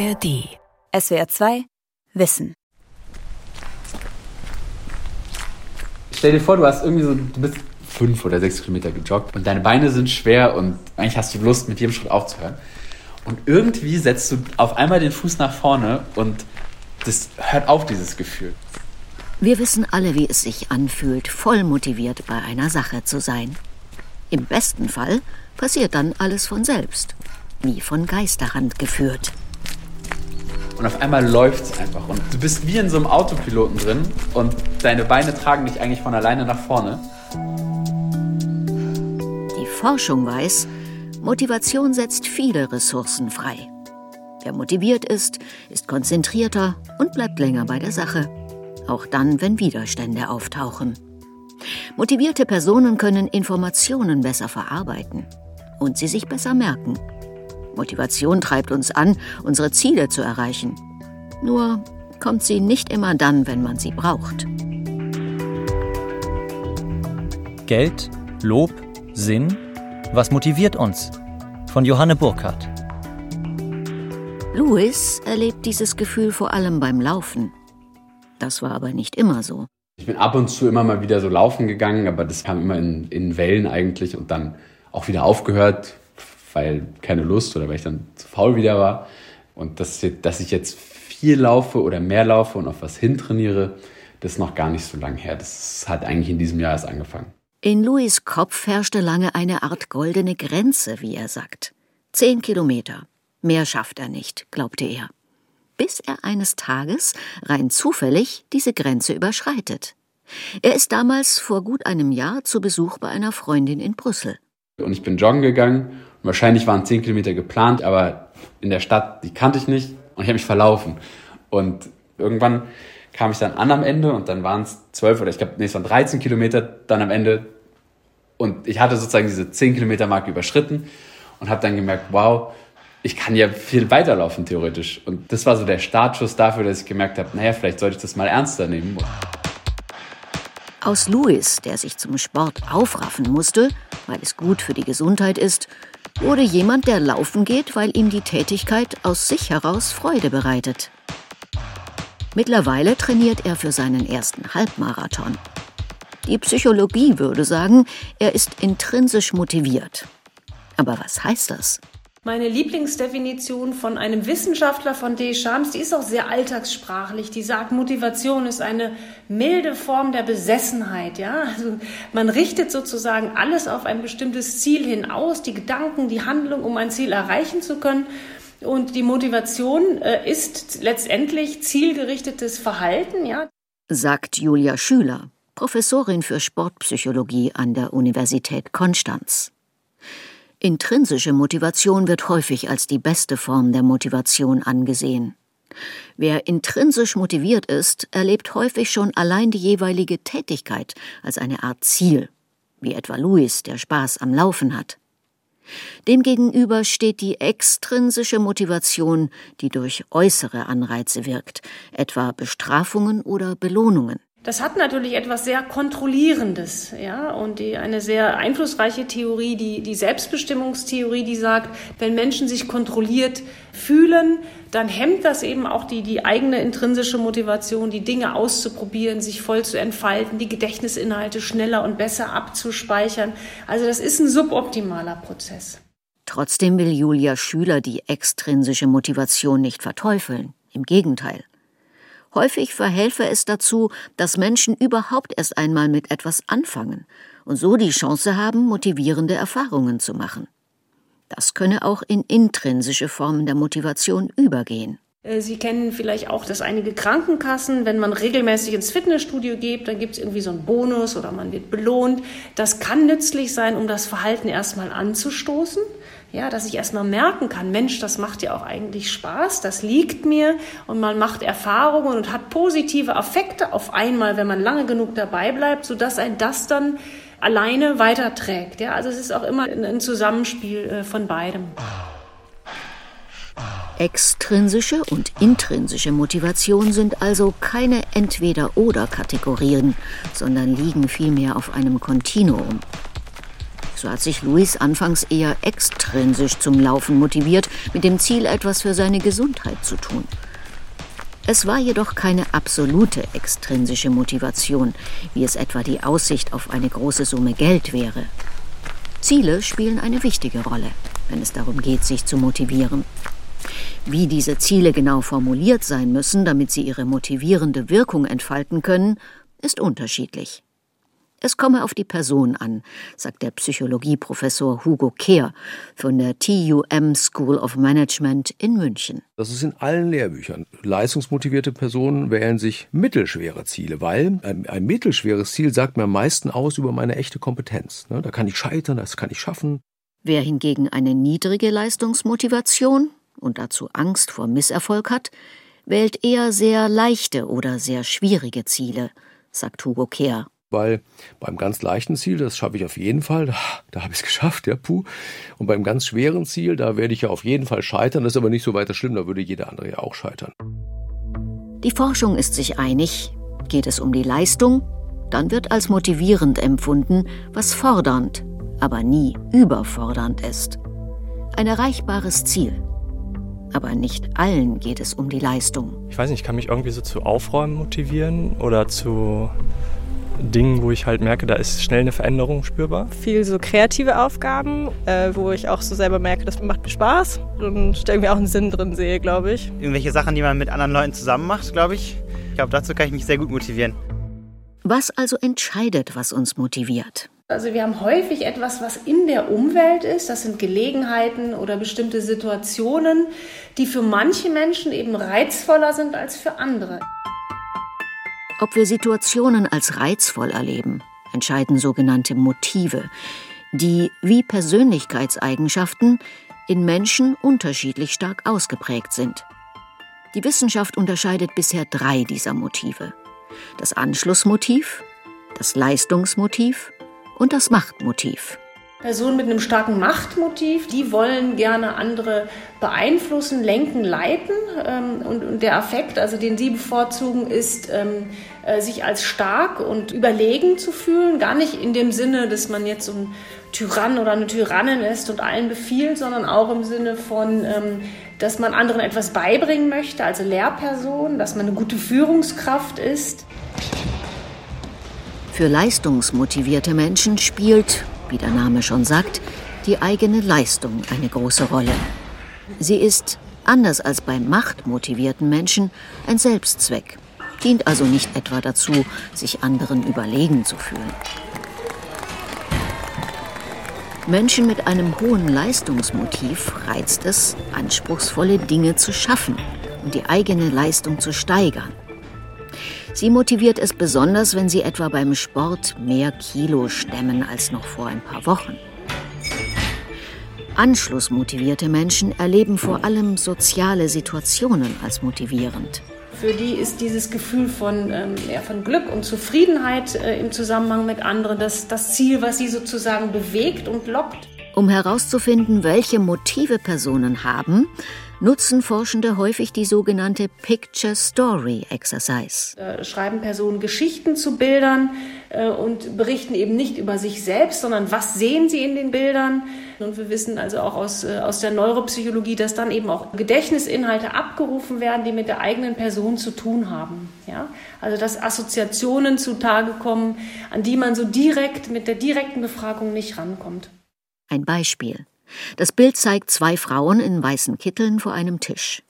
ARD. SWR 2 Wissen. Stell dir vor, du hast irgendwie so, du bist fünf oder sechs Kilometer gejoggt und deine Beine sind schwer und eigentlich hast du Lust, mit jedem Schritt aufzuhören. Und irgendwie setzt du auf einmal den Fuß nach vorne und das hört auf, dieses Gefühl. Wir wissen alle, wie es sich anfühlt, voll motiviert bei einer Sache zu sein. Im besten Fall passiert dann alles von selbst, wie von Geisterhand geführt. Und auf einmal läuft es einfach. Und du bist wie in so einem Autopiloten drin und deine Beine tragen dich eigentlich von alleine nach vorne. Die Forschung weiß, Motivation setzt viele Ressourcen frei. Wer motiviert ist, ist konzentrierter und bleibt länger bei der Sache. Auch dann, wenn Widerstände auftauchen. Motivierte Personen können Informationen besser verarbeiten und sie sich besser merken. Motivation treibt uns an, unsere Ziele zu erreichen. Nur kommt sie nicht immer dann, wenn man sie braucht. Geld, Lob, Sinn, was motiviert uns? Von Johanne Burkhardt. Louis erlebt dieses Gefühl vor allem beim Laufen. Das war aber nicht immer so. Ich bin ab und zu immer mal wieder so laufen gegangen, aber das kam immer in, in Wellen eigentlich und dann auch wieder aufgehört, weil keine Lust oder weil ich dann zu faul wieder war. Und das, dass ich jetzt viel laufe oder mehr laufe und auf was hintrainiere, das ist noch gar nicht so lange her. Das hat eigentlich in diesem Jahr erst angefangen. In Louis Kopf herrschte lange eine Art goldene Grenze, wie er sagt. Zehn Kilometer. Mehr schafft er nicht, glaubte er. Bis er eines Tages rein zufällig diese Grenze überschreitet. Er ist damals vor gut einem Jahr zu Besuch bei einer Freundin in Brüssel. Und ich bin joggen gegangen. Wahrscheinlich waren zehn Kilometer geplant, aber in der Stadt, die kannte ich nicht und ich habe mich verlaufen. Und irgendwann kam ich dann an am Ende und dann waren es zwölf oder ich glaube, nee, es waren 13 Kilometer dann am Ende. Und ich hatte sozusagen diese 10 Kilometer Marke überschritten und habe dann gemerkt, wow, ich kann ja viel weiterlaufen theoretisch. Und das war so der Startschuss dafür, dass ich gemerkt habe, naja, vielleicht sollte ich das mal ernster nehmen. Aus Louis, der sich zum Sport aufraffen musste, weil es gut für die Gesundheit ist, wurde jemand, der laufen geht, weil ihm die Tätigkeit aus sich heraus Freude bereitet. Mittlerweile trainiert er für seinen ersten Halbmarathon. Die Psychologie würde sagen, er ist intrinsisch motiviert. Aber was heißt das? Meine Lieblingsdefinition von einem Wissenschaftler von Deschamps, die ist auch sehr alltagssprachlich. Die sagt, Motivation ist eine milde Form der Besessenheit. Ja, also man richtet sozusagen alles auf ein bestimmtes Ziel hin aus, die Gedanken, die Handlung, um ein Ziel erreichen zu können. Und die Motivation äh, ist letztendlich zielgerichtetes Verhalten. Ja, sagt Julia Schüler, Professorin für Sportpsychologie an der Universität Konstanz. Intrinsische Motivation wird häufig als die beste Form der Motivation angesehen. Wer intrinsisch motiviert ist, erlebt häufig schon allein die jeweilige Tätigkeit als eine Art Ziel, wie etwa Louis, der Spaß am Laufen hat. Demgegenüber steht die extrinsische Motivation, die durch äußere Anreize wirkt, etwa Bestrafungen oder Belohnungen. Das hat natürlich etwas sehr Kontrollierendes, ja, und die, eine sehr einflussreiche Theorie, die, die Selbstbestimmungstheorie, die sagt, wenn Menschen sich kontrolliert fühlen, dann hemmt das eben auch die, die eigene intrinsische Motivation, die Dinge auszuprobieren, sich voll zu entfalten, die Gedächtnisinhalte schneller und besser abzuspeichern. Also das ist ein suboptimaler Prozess. Trotzdem will Julia Schüler die extrinsische Motivation nicht verteufeln. Im Gegenteil. Häufig verhelfe es dazu, dass Menschen überhaupt erst einmal mit etwas anfangen und so die Chance haben, motivierende Erfahrungen zu machen. Das könne auch in intrinsische Formen der Motivation übergehen. Äh, Sie kennen vielleicht auch, dass einige Krankenkassen, wenn man regelmäßig ins Fitnessstudio geht, dann gibt es irgendwie so einen Bonus oder man wird belohnt. Das kann nützlich sein, um das Verhalten erstmal anzustoßen. Ja, dass ich erstmal merken kann, Mensch, das macht ja auch eigentlich Spaß, das liegt mir und man macht Erfahrungen und hat positive Affekte auf einmal, wenn man lange genug dabei bleibt, sodass ein das dann alleine weiterträgt. Ja, also es ist auch immer ein Zusammenspiel äh, von beidem. Extrinsische und intrinsische Motivation sind also keine Entweder-oder-Kategorien, sondern liegen vielmehr auf einem Kontinuum. So hat sich Luis anfangs eher extrinsisch zum Laufen motiviert, mit dem Ziel, etwas für seine Gesundheit zu tun. Es war jedoch keine absolute extrinsische Motivation, wie es etwa die Aussicht auf eine große Summe Geld wäre. Ziele spielen eine wichtige Rolle, wenn es darum geht, sich zu motivieren. Wie diese Ziele genau formuliert sein müssen, damit sie ihre motivierende Wirkung entfalten können, ist unterschiedlich. Es komme auf die Person an, sagt der Psychologieprofessor Hugo Kehr von der TUM School of Management in München. Das ist in allen Lehrbüchern. Leistungsmotivierte Personen wählen sich mittelschwere Ziele, weil ein, ein mittelschweres Ziel sagt mir am meisten aus über meine echte Kompetenz. Ne, da kann ich scheitern, das kann ich schaffen. Wer hingegen eine niedrige Leistungsmotivation und dazu Angst vor Misserfolg hat, wählt eher sehr leichte oder sehr schwierige Ziele, sagt Hugo Kehr weil beim ganz leichten Ziel, das schaffe ich auf jeden Fall, da, da habe ich es geschafft, ja, puh. Und beim ganz schweren Ziel, da werde ich ja auf jeden Fall scheitern, das ist aber nicht so weiter schlimm, da würde jeder andere ja auch scheitern. Die Forschung ist sich einig, geht es um die Leistung, dann wird als motivierend empfunden, was fordernd, aber nie überfordernd ist. Ein erreichbares Ziel. Aber nicht allen geht es um die Leistung. Ich weiß nicht, ich kann mich irgendwie so zu Aufräumen motivieren oder zu Dingen, wo ich halt merke, da ist schnell eine Veränderung spürbar. Viel so kreative Aufgaben, äh, wo ich auch so selber merke, das macht mir Spaß und irgendwie auch einen Sinn drin sehe, glaube ich. Irgendwelche Sachen, die man mit anderen Leuten zusammen macht, glaube ich. Ich glaube, dazu kann ich mich sehr gut motivieren. Was also entscheidet, was uns motiviert? Also wir haben häufig etwas, was in der Umwelt ist. Das sind Gelegenheiten oder bestimmte Situationen, die für manche Menschen eben reizvoller sind als für andere. Ob wir Situationen als reizvoll erleben, entscheiden sogenannte Motive, die wie Persönlichkeitseigenschaften in Menschen unterschiedlich stark ausgeprägt sind. Die Wissenschaft unterscheidet bisher drei dieser Motive. Das Anschlussmotiv, das Leistungsmotiv und das Machtmotiv. Personen mit einem starken Machtmotiv, die wollen gerne andere beeinflussen, lenken, leiten. Ähm, und, der Affekt, also den sie bevorzugen, ist, ähm, äh, sich als stark und überlegen zu fühlen. Gar nicht in dem Sinne, dass man jetzt so ein Tyrann oder eine Tyrannin ist und allen befiehlt, sondern auch im Sinne von, ähm, dass man anderen etwas beibringen möchte, also Lehrperson, dass man eine gute Führungskraft ist. Für leistungsmotivierte Menschen spielt wie der Name schon sagt, die eigene Leistung eine große Rolle. Sie ist, anders als bei machtmotivierten Menschen, ein Selbstzweck, dient also nicht etwa dazu, sich anderen überlegen zu fühlen. Menschen mit einem hohen Leistungsmotiv reizt es, anspruchsvolle Dinge zu schaffen und die eigene Leistung zu steigern. Sie motiviert es besonders, wenn sie etwa beim Sport mehr Kilo stemmen als noch vor ein paar Wochen. Anschlussmotivierte Menschen erleben vor allem soziale Situationen als motivierend. Für die ist dieses Gefühl von, ähm, ja, von Glück und Zufriedenheit äh, im Zusammenhang mit anderen das, das Ziel, was sie sozusagen bewegt und lockt. Um herauszufinden, welche Motive Personen haben, nutzen Forschende häufig die sogenannte Picture Story Exercise. Äh, schreiben Personen Geschichten zu Bildern äh, und berichten eben nicht über sich selbst, sondern was sehen sie in den Bildern. Und wir wissen also auch aus, äh, aus der Neuropsychologie, dass dann eben auch Gedächtnisinhalte abgerufen werden, die mit der eigenen Person zu tun haben. Ja? Also dass Assoziationen zutage kommen, an die man so direkt mit der direkten Befragung nicht rankommt. Ein Beispiel. Das Bild zeigt zwei Frauen in weißen Kitteln vor einem Tisch.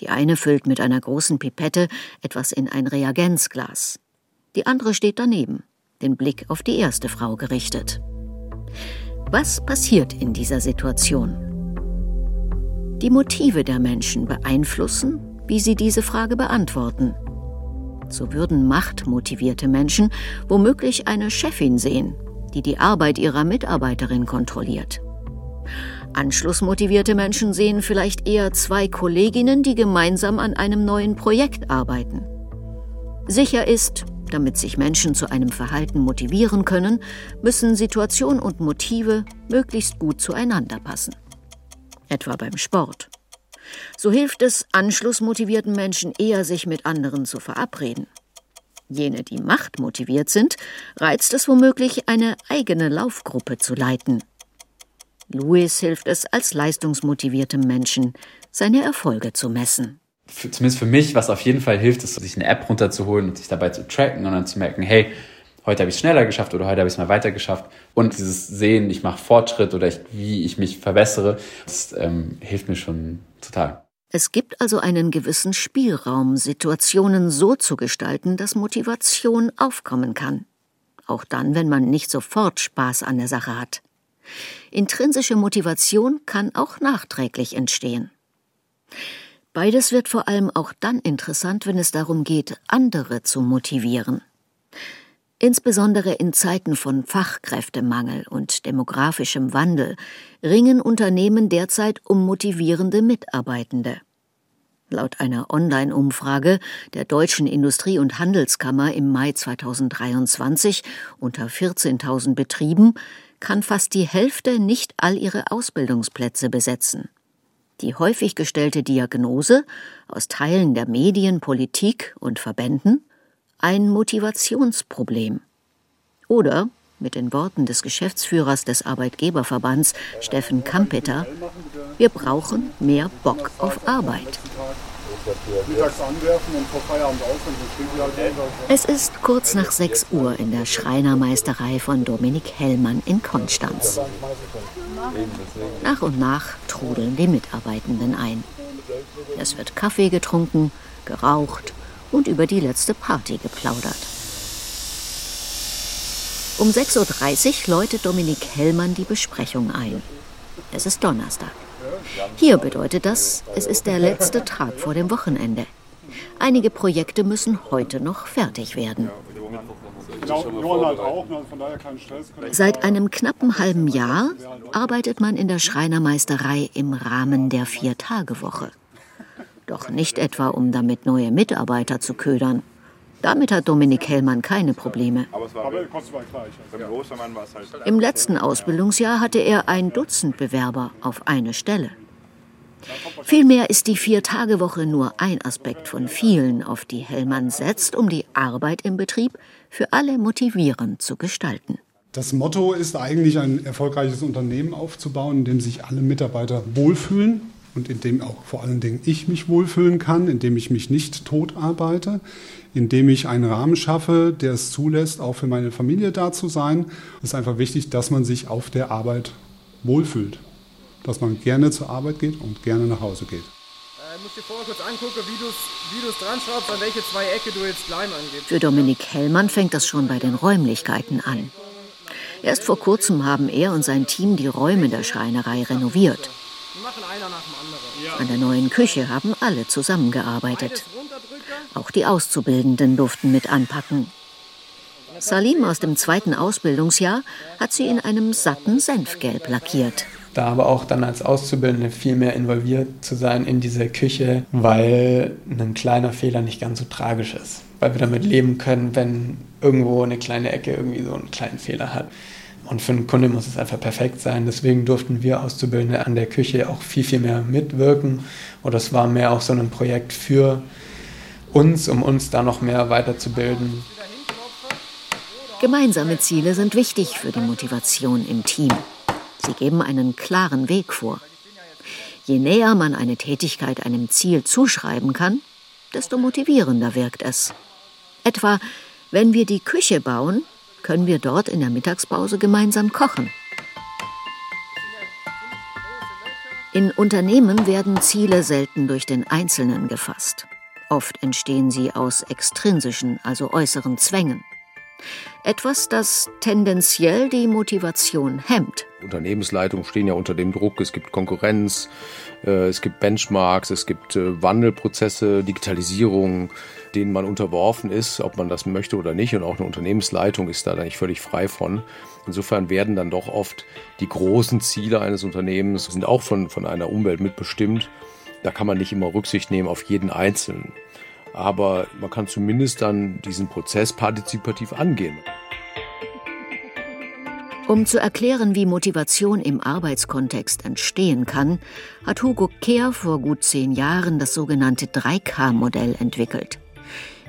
Die eine füllt mit einer großen Pipette etwas in ein Reagenzglas. Die andere steht daneben, den Blick auf die erste Frau gerichtet. Was passiert in dieser Situation? Die Motive der Menschen beeinflussen, wie sie diese Frage beantworten. So würden machtmotivierte Menschen womöglich eine Chefin sehen, die die Arbeit ihrer Mitarbeiterin kontrolliert. Anschlussmotivierte Menschen sehen vielleicht eher zwei Kolleginnen, die gemeinsam an einem neuen Projekt arbeiten. Sicher ist, damit sich Menschen zu einem Verhalten motivieren können, müssen Situation und Motive möglichst gut zueinander passen. Etwa beim Sport. So hilft es anschlussmotivierten Menschen eher, sich mit anderen zu verabreden. Jene, die machtmotiviert sind, reizt es womöglich, eine eigene Laufgruppe zu leiten. Louis hilft es als leistungsmotiviertem Menschen, seine Erfolge zu messen. Für, zumindest für mich, was auf jeden Fall hilft, ist, sich eine App runterzuholen und sich dabei zu tracken und dann zu merken, hey, heute habe ich es schneller geschafft oder heute habe ich es mal weiter geschafft. Und dieses Sehen, ich mache Fortschritt oder ich, wie ich mich verbessere, das ähm, hilft mir schon total. Es gibt also einen gewissen Spielraum, Situationen so zu gestalten, dass Motivation aufkommen kann. Auch dann, wenn man nicht sofort Spaß an der Sache hat. Intrinsische Motivation kann auch nachträglich entstehen. Beides wird vor allem auch dann interessant, wenn es darum geht, andere zu motivieren. Insbesondere in Zeiten von Fachkräftemangel und demografischem Wandel ringen Unternehmen derzeit um motivierende Mitarbeitende. Laut einer Online-Umfrage der Deutschen Industrie- und Handelskammer im Mai 2023 unter 14.000 Betrieben kann fast die Hälfte nicht all ihre Ausbildungsplätze besetzen. Die häufig gestellte Diagnose aus Teilen der Medien, Politik und Verbänden ein Motivationsproblem. Oder, mit den Worten des Geschäftsführers des Arbeitgeberverbands Steffen Kampeter, wir brauchen mehr Bock auf Arbeit. Es ist kurz nach 6 Uhr in der Schreinermeisterei von Dominik Hellmann in Konstanz. Nach und nach trudeln die Mitarbeitenden ein. Es wird Kaffee getrunken, geraucht und über die letzte Party geplaudert. Um 6.30 Uhr läutet Dominik Hellmann die Besprechung ein. Es ist Donnerstag. Hier bedeutet das, es ist der letzte Tag vor dem Wochenende. Einige Projekte müssen heute noch fertig werden. Seit einem knappen halben Jahr arbeitet man in der Schreinermeisterei im Rahmen der Vier-Tage-Woche. Doch nicht etwa, um damit neue Mitarbeiter zu ködern. Damit hat Dominik Hellmann keine Probleme. Im letzten Ausbildungsjahr hatte er ein Dutzend Bewerber auf eine Stelle. Vielmehr ist die Vier-Tage-Woche nur ein Aspekt von vielen, auf die Hellmann setzt, um die Arbeit im Betrieb für alle motivierend zu gestalten. Das Motto ist eigentlich, ein erfolgreiches Unternehmen aufzubauen, in dem sich alle Mitarbeiter wohlfühlen und in dem auch vor allen Dingen ich mich wohlfühlen kann, in dem ich mich nicht tot arbeite, indem ich einen Rahmen schaffe, der es zulässt, auch für meine Familie da zu sein. Es ist einfach wichtig, dass man sich auf der Arbeit wohlfühlt. Dass man gerne zur Arbeit geht und gerne nach Hause geht. Ich muss dir vorher kurz angucken, wie du es dran schraubst, an welche zwei Ecke du jetzt Leim angibst. Für Dominik Hellmann fängt das schon bei den Räumlichkeiten an. Erst vor kurzem haben er und sein Team die Räume der Schreinerei renoviert. An der neuen Küche haben alle zusammengearbeitet. Auch die Auszubildenden durften mit anpacken. Salim aus dem zweiten Ausbildungsjahr hat sie in einem satten Senfgelb lackiert. Da aber auch dann als Auszubildende viel mehr involviert zu sein in diese Küche, weil ein kleiner Fehler nicht ganz so tragisch ist. Weil wir damit leben können, wenn irgendwo eine kleine Ecke irgendwie so einen kleinen Fehler hat. Und für einen Kunde muss es einfach perfekt sein. Deswegen durften wir Auszubildende an der Küche auch viel, viel mehr mitwirken. Und das war mehr auch so ein Projekt für uns, um uns da noch mehr weiterzubilden. Gemeinsame Ziele sind wichtig für die Motivation im Team. Sie geben einen klaren Weg vor. Je näher man eine Tätigkeit einem Ziel zuschreiben kann, desto motivierender wirkt es. Etwa, wenn wir die Küche bauen, können wir dort in der Mittagspause gemeinsam kochen. In Unternehmen werden Ziele selten durch den Einzelnen gefasst. Oft entstehen sie aus extrinsischen, also äußeren Zwängen. Etwas, das tendenziell die Motivation hemmt. Unternehmensleitungen stehen ja unter dem Druck, es gibt Konkurrenz, äh, es gibt Benchmarks, es gibt äh, Wandelprozesse, Digitalisierung, denen man unterworfen ist, ob man das möchte oder nicht. Und auch eine Unternehmensleitung ist da nicht völlig frei von. Insofern werden dann doch oft die großen Ziele eines Unternehmens sind auch von, von einer Umwelt mitbestimmt. Da kann man nicht immer Rücksicht nehmen auf jeden Einzelnen. Aber man kann zumindest dann diesen Prozess partizipativ angehen. Um zu erklären, wie Motivation im Arbeitskontext entstehen kann, hat Hugo Kehr vor gut zehn Jahren das sogenannte 3K-Modell entwickelt.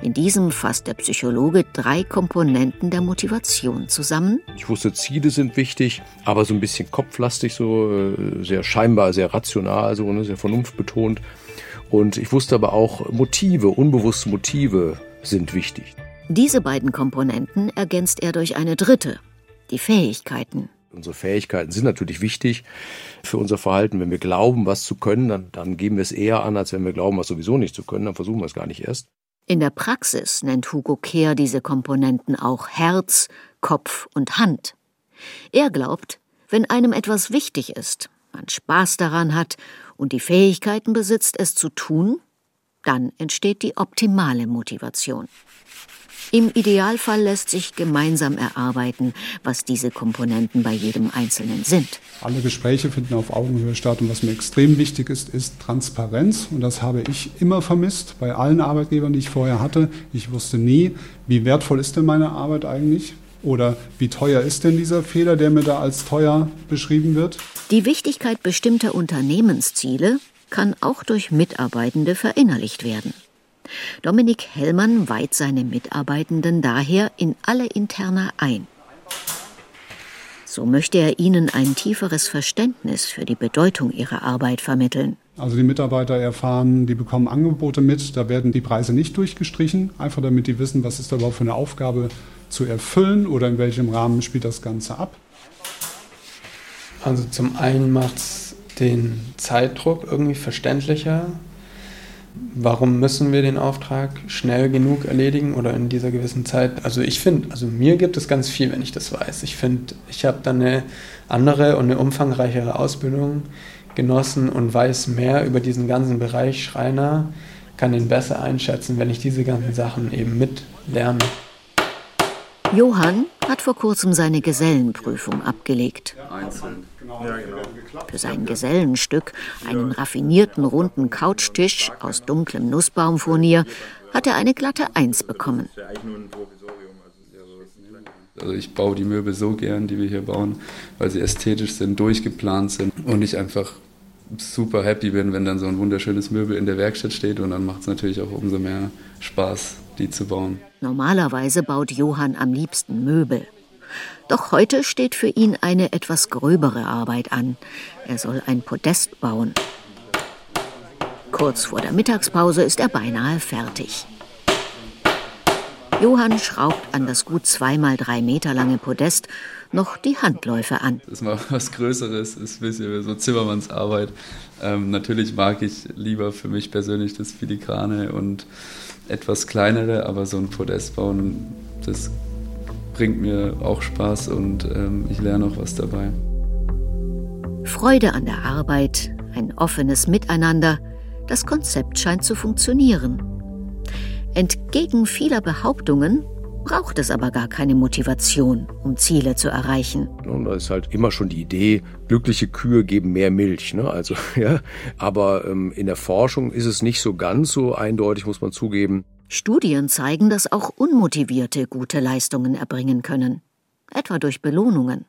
In diesem fasst der Psychologe drei Komponenten der Motivation zusammen. Ich wusste, Ziele sind wichtig, aber so ein bisschen kopflastig, so äh, sehr scheinbar, sehr rational, so ne, sehr vernunftbetont. Und ich wusste aber auch, Motive, unbewusste Motive sind wichtig. Diese beiden Komponenten ergänzt er durch eine dritte, die Fähigkeiten. Unsere Fähigkeiten sind natürlich wichtig für unser Verhalten. Wenn wir glauben, was zu können, dann, dann geben wir es eher an, als wenn wir glauben, was sowieso nicht zu können. Dann versuchen wir es gar nicht erst. In der Praxis nennt Hugo Kehr diese Komponenten auch Herz, Kopf und Hand. Er glaubt, wenn einem etwas wichtig ist, man Spaß daran hat und die Fähigkeiten besitzt, es zu tun, dann entsteht die optimale Motivation. Im Idealfall lässt sich gemeinsam erarbeiten, was diese Komponenten bei jedem Einzelnen sind. Alle Gespräche finden auf Augenhöhe statt und was mir extrem wichtig ist, ist Transparenz und das habe ich immer vermisst bei allen Arbeitgebern, die ich vorher hatte. Ich wusste nie, wie wertvoll ist denn meine Arbeit eigentlich oder wie teuer ist denn dieser Fehler, der mir da als teuer beschrieben wird. Die Wichtigkeit bestimmter Unternehmensziele kann auch durch Mitarbeitende verinnerlicht werden. Dominik Hellmann weiht seine Mitarbeitenden daher in alle Interna ein. So möchte er ihnen ein tieferes Verständnis für die Bedeutung ihrer Arbeit vermitteln. Also die Mitarbeiter erfahren, die bekommen Angebote mit, da werden die Preise nicht durchgestrichen, einfach damit die wissen, was ist da überhaupt für eine Aufgabe zu erfüllen oder in welchem Rahmen spielt das Ganze ab. Also zum einen macht es den Zeitdruck irgendwie verständlicher, warum müssen wir den Auftrag schnell genug erledigen oder in dieser gewissen Zeit? Also ich finde, also mir gibt es ganz viel, wenn ich das weiß. Ich finde, ich habe dann eine andere und eine umfangreichere Ausbildung genossen und weiß mehr über diesen ganzen Bereich Schreiner, kann ihn besser einschätzen, wenn ich diese ganzen Sachen eben mitlerne. Johann hat vor kurzem seine Gesellenprüfung abgelegt. Einzeln. Für sein Gesellenstück, einen raffinierten runden Couchtisch aus dunklem Nussbaumfurnier, hat er eine glatte Eins bekommen. Also ich baue die Möbel so gern, die wir hier bauen, weil sie ästhetisch sind, durchgeplant sind und ich einfach super happy bin, wenn dann so ein wunderschönes Möbel in der Werkstatt steht und dann macht es natürlich auch umso mehr Spaß, die zu bauen. Normalerweise baut Johann am liebsten Möbel. Doch heute steht für ihn eine etwas gröbere Arbeit an. Er soll ein Podest bauen. Kurz vor der Mittagspause ist er beinahe fertig. Johann schraubt an das gut zweimal drei Meter lange Podest noch die Handläufe an. Das ist mal was Größeres, ist ein bisschen so Zimmermannsarbeit. Ähm, natürlich mag ich lieber für mich persönlich das Filigrane und etwas kleinere, aber so ein Podest bauen, das bringt mir auch Spaß und ähm, ich lerne auch was dabei. Freude an der Arbeit, ein offenes Miteinander, das Konzept scheint zu funktionieren. Entgegen vieler Behauptungen braucht es aber gar keine Motivation, um Ziele zu erreichen. Und da ist halt immer schon die Idee, glückliche Kühe geben mehr Milch. Ne? Also, ja. Aber ähm, in der Forschung ist es nicht so ganz so eindeutig, muss man zugeben. Studien zeigen, dass auch Unmotivierte gute Leistungen erbringen können, etwa durch Belohnungen.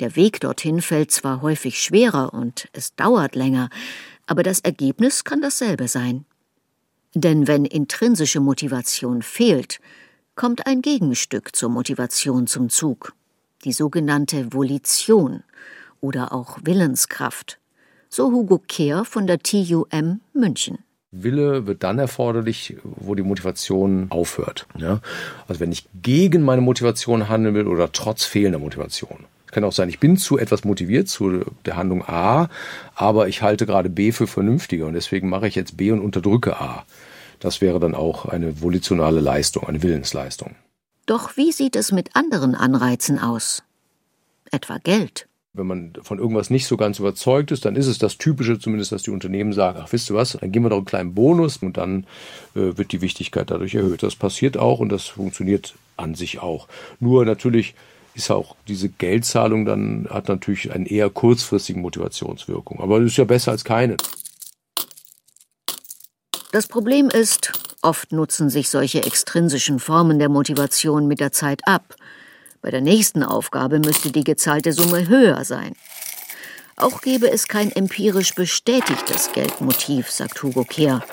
Der Weg dorthin fällt zwar häufig schwerer und es dauert länger, aber das Ergebnis kann dasselbe sein. Denn wenn intrinsische Motivation fehlt, kommt ein Gegenstück zur Motivation zum Zug, die sogenannte Volition oder auch Willenskraft, so Hugo Kehr von der TUM München. Wille wird dann erforderlich, wo die Motivation aufhört. Ja? Also wenn ich gegen meine Motivation handeln will oder trotz fehlender Motivation. Es kann auch sein, ich bin zu etwas motiviert, zu der Handlung A, aber ich halte gerade B für vernünftiger und deswegen mache ich jetzt B und unterdrücke A. Das wäre dann auch eine volitionale Leistung, eine Willensleistung. Doch wie sieht es mit anderen Anreizen aus? Etwa Geld. Wenn man von irgendwas nicht so ganz überzeugt ist, dann ist es das Typische zumindest, dass die Unternehmen sagen, ach wisst ihr was, dann geben wir doch einen kleinen Bonus und dann äh, wird die Wichtigkeit dadurch erhöht. Das passiert auch und das funktioniert an sich auch. Nur natürlich ist auch diese Geldzahlung dann, hat natürlich eine eher kurzfristige Motivationswirkung. Aber es ist ja besser als keine. Das Problem ist, oft nutzen sich solche extrinsischen Formen der Motivation mit der Zeit ab. Bei der nächsten Aufgabe müsste die gezahlte Summe höher sein. Auch gäbe es kein empirisch bestätigtes Geldmotiv, sagt Hugo Kehr.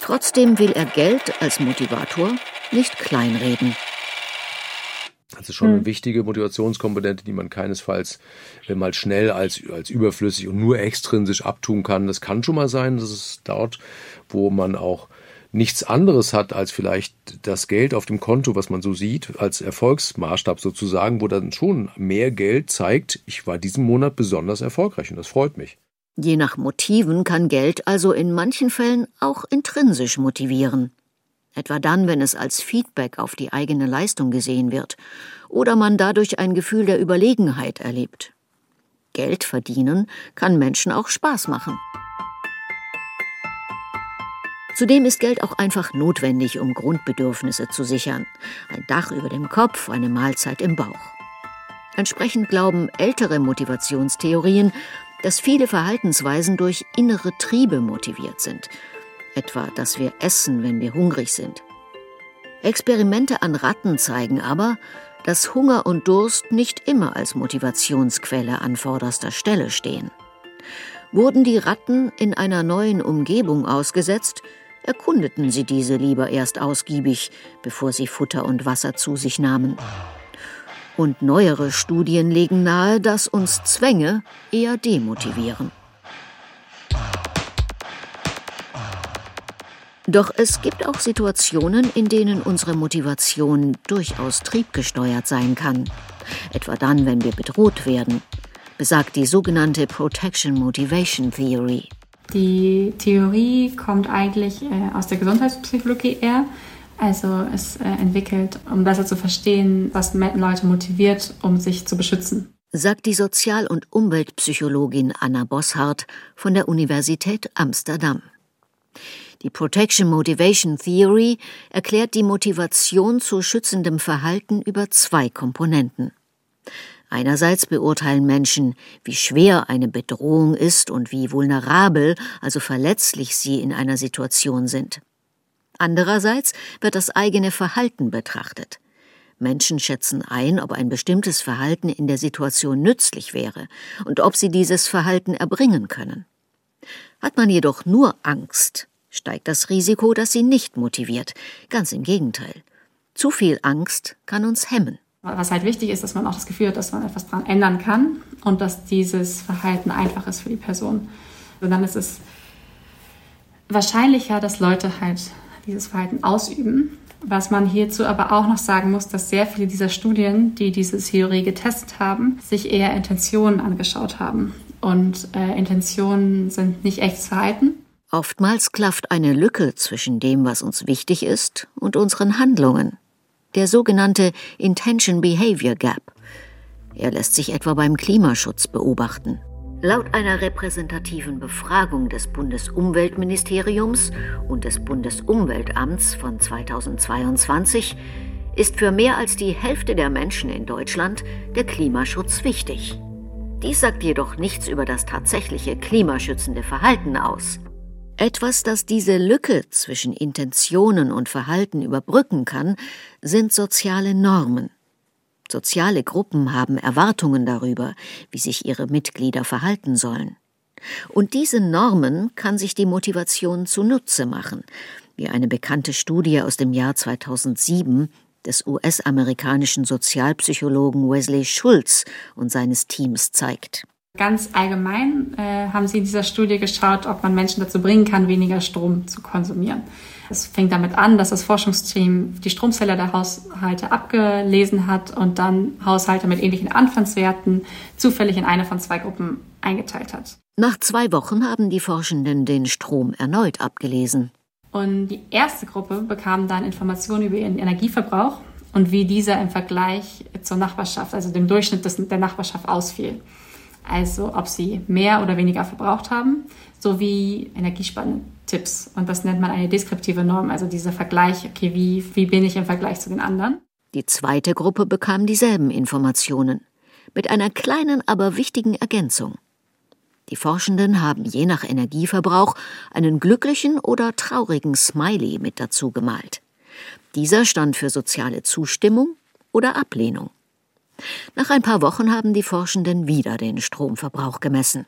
Trotzdem will er Geld als Motivator nicht kleinreden. Das ist schon eine wichtige Motivationskomponente, die man keinesfalls äh, mal schnell als, als überflüssig und nur extrinsisch abtun kann. Das kann schon mal sein, dass es dort, wo man auch nichts anderes hat als vielleicht das Geld auf dem Konto, was man so sieht, als Erfolgsmaßstab sozusagen, wo dann schon mehr Geld zeigt, ich war diesen Monat besonders erfolgreich und das freut mich. Je nach Motiven kann Geld also in manchen Fällen auch intrinsisch motivieren etwa dann, wenn es als Feedback auf die eigene Leistung gesehen wird oder man dadurch ein Gefühl der Überlegenheit erlebt. Geld verdienen kann Menschen auch Spaß machen. Zudem ist Geld auch einfach notwendig, um Grundbedürfnisse zu sichern. Ein Dach über dem Kopf, eine Mahlzeit im Bauch. Entsprechend glauben ältere Motivationstheorien, dass viele Verhaltensweisen durch innere Triebe motiviert sind etwa dass wir essen, wenn wir hungrig sind. Experimente an Ratten zeigen aber, dass Hunger und Durst nicht immer als Motivationsquelle an vorderster Stelle stehen. Wurden die Ratten in einer neuen Umgebung ausgesetzt, erkundeten sie diese lieber erst ausgiebig, bevor sie Futter und Wasser zu sich nahmen. Und neuere Studien legen nahe, dass uns Zwänge eher demotivieren. Doch es gibt auch Situationen, in denen unsere Motivation durchaus triebgesteuert sein kann. Etwa dann, wenn wir bedroht werden, besagt die sogenannte Protection Motivation Theory. Die Theorie kommt eigentlich äh, aus der Gesundheitspsychologie eher. Also es äh, entwickelt, um besser zu verstehen, was Leute motiviert, um sich zu beschützen. Sagt die Sozial- und Umweltpsychologin Anna Bosshardt von der Universität Amsterdam. Die Protection Motivation Theory erklärt die Motivation zu schützendem Verhalten über zwei Komponenten. Einerseits beurteilen Menschen, wie schwer eine Bedrohung ist und wie vulnerabel, also verletzlich sie in einer Situation sind. Andererseits wird das eigene Verhalten betrachtet. Menschen schätzen ein, ob ein bestimmtes Verhalten in der Situation nützlich wäre und ob sie dieses Verhalten erbringen können. Hat man jedoch nur Angst, steigt das Risiko, dass sie nicht motiviert. Ganz im Gegenteil. Zu viel Angst kann uns hemmen. Was halt wichtig ist, dass man auch das Gefühl hat, dass man etwas daran ändern kann und dass dieses Verhalten einfach ist für die Person. Und dann ist es wahrscheinlicher, dass Leute halt dieses Verhalten ausüben. Was man hierzu aber auch noch sagen muss, dass sehr viele dieser Studien, die diese Theorie getestet haben, sich eher Intentionen angeschaut haben. Und äh, Intentionen sind nicht echtes Verhalten, Oftmals klafft eine Lücke zwischen dem, was uns wichtig ist, und unseren Handlungen. Der sogenannte Intention Behavior Gap. Er lässt sich etwa beim Klimaschutz beobachten. Laut einer repräsentativen Befragung des Bundesumweltministeriums und des Bundesumweltamts von 2022 ist für mehr als die Hälfte der Menschen in Deutschland der Klimaschutz wichtig. Dies sagt jedoch nichts über das tatsächliche klimaschützende Verhalten aus. Etwas, das diese Lücke zwischen Intentionen und Verhalten überbrücken kann, sind soziale Normen. Soziale Gruppen haben Erwartungen darüber, wie sich ihre Mitglieder verhalten sollen. Und diese Normen kann sich die Motivation zunutze machen, wie eine bekannte Studie aus dem Jahr 2007 des US-amerikanischen Sozialpsychologen Wesley Schulz und seines Teams zeigt. Ganz allgemein äh, haben sie in dieser Studie geschaut, ob man Menschen dazu bringen kann, weniger Strom zu konsumieren. Es fängt damit an, dass das Forschungsteam die Stromzähler der Haushalte abgelesen hat und dann Haushalte mit ähnlichen Anfangswerten zufällig in eine von zwei Gruppen eingeteilt hat. Nach zwei Wochen haben die Forschenden den Strom erneut abgelesen. Und die erste Gruppe bekam dann Informationen über ihren Energieverbrauch und wie dieser im Vergleich zur Nachbarschaft, also dem Durchschnitt der Nachbarschaft ausfiel also ob sie mehr oder weniger verbraucht haben, sowie Energiespannentipps. Und das nennt man eine deskriptive Norm, also dieser Vergleich, okay, wie, wie bin ich im Vergleich zu den anderen. Die zweite Gruppe bekam dieselben Informationen, mit einer kleinen, aber wichtigen Ergänzung. Die Forschenden haben je nach Energieverbrauch einen glücklichen oder traurigen Smiley mit dazu gemalt. Dieser stand für soziale Zustimmung oder Ablehnung. Nach ein paar Wochen haben die Forschenden wieder den Stromverbrauch gemessen.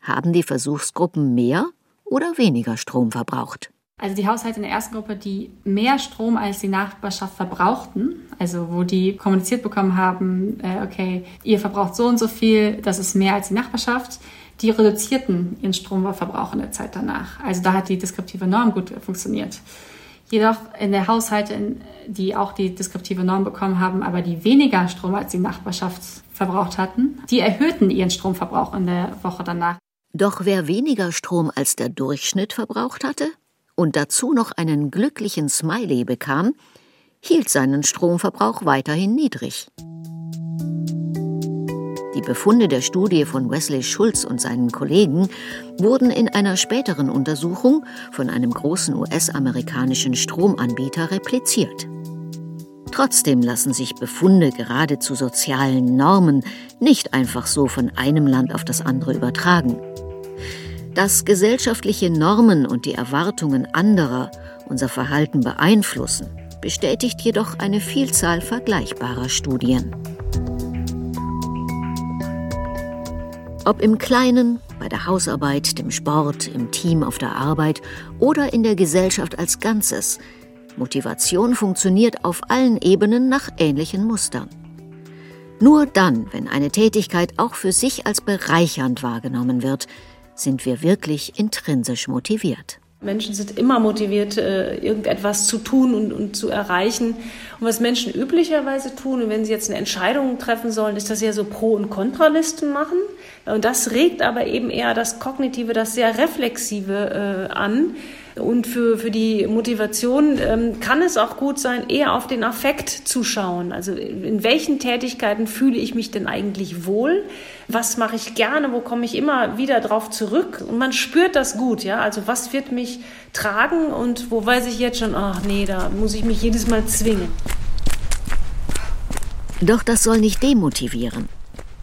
Haben die Versuchsgruppen mehr oder weniger Strom verbraucht? Also die Haushalte in der ersten Gruppe, die mehr Strom als die Nachbarschaft verbrauchten, also wo die kommuniziert bekommen haben, äh, okay, ihr verbraucht so und so viel, das ist mehr als die Nachbarschaft, die reduzierten ihren Stromverbrauch in der Zeit danach. Also da hat die deskriptive Norm gut funktioniert. Jedoch in der Haushalte, die auch die deskriptive Norm bekommen haben, aber die weniger Strom als die Nachbarschaft verbraucht hatten, die erhöhten ihren Stromverbrauch in der Woche danach. Doch wer weniger Strom als der Durchschnitt verbraucht hatte und dazu noch einen glücklichen Smiley bekam, hielt seinen Stromverbrauch weiterhin niedrig. Die Befunde der Studie von Wesley Schulz und seinen Kollegen wurden in einer späteren Untersuchung von einem großen US-amerikanischen Stromanbieter repliziert. Trotzdem lassen sich Befunde gerade zu sozialen Normen nicht einfach so von einem Land auf das andere übertragen. Dass gesellschaftliche Normen und die Erwartungen anderer unser Verhalten beeinflussen, bestätigt jedoch eine Vielzahl vergleichbarer Studien. Ob im Kleinen, bei der Hausarbeit, dem Sport, im Team auf der Arbeit oder in der Gesellschaft als Ganzes, Motivation funktioniert auf allen Ebenen nach ähnlichen Mustern. Nur dann, wenn eine Tätigkeit auch für sich als bereichernd wahrgenommen wird, sind wir wirklich intrinsisch motiviert. Menschen sind immer motiviert, äh, irgendetwas zu tun und, und, zu erreichen. Und was Menschen üblicherweise tun, wenn sie jetzt eine Entscheidung treffen sollen, ist das ja so Pro- und Kontralisten machen. Und das regt aber eben eher das Kognitive, das sehr Reflexive äh, an. Und für, für die Motivation ähm, kann es auch gut sein, eher auf den Affekt zu schauen. Also in welchen Tätigkeiten fühle ich mich denn eigentlich wohl? Was mache ich gerne? Wo komme ich immer wieder drauf zurück? Und man spürt das gut, ja. Also was wird mich tragen und wo weiß ich jetzt schon, ach nee, da muss ich mich jedes Mal zwingen. Doch das soll nicht demotivieren.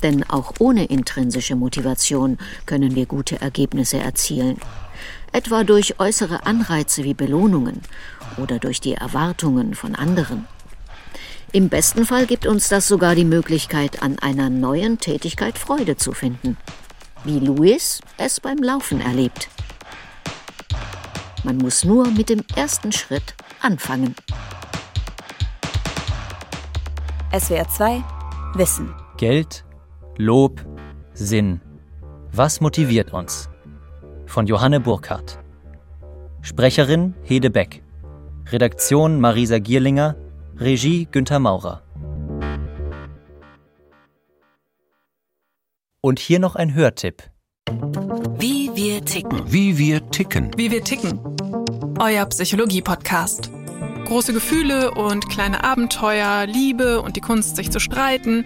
Denn auch ohne intrinsische Motivation können wir gute Ergebnisse erzielen etwa durch äußere Anreize wie Belohnungen oder durch die Erwartungen von anderen. Im besten Fall gibt uns das sogar die Möglichkeit, an einer neuen Tätigkeit Freude zu finden, wie Louis es beim Laufen erlebt. Man muss nur mit dem ersten Schritt anfangen. SWR 2 Wissen. Geld, Lob, Sinn. Was motiviert uns? von Johanne Burkhardt. Sprecherin Hede Beck. Redaktion Marisa Gierlinger. Regie Günther Maurer. Und hier noch ein Hörtipp. Wie wir ticken. Wie wir ticken. Wie wir ticken. Euer Psychologie-Podcast. Große Gefühle und kleine Abenteuer, Liebe und die Kunst, sich zu streiten.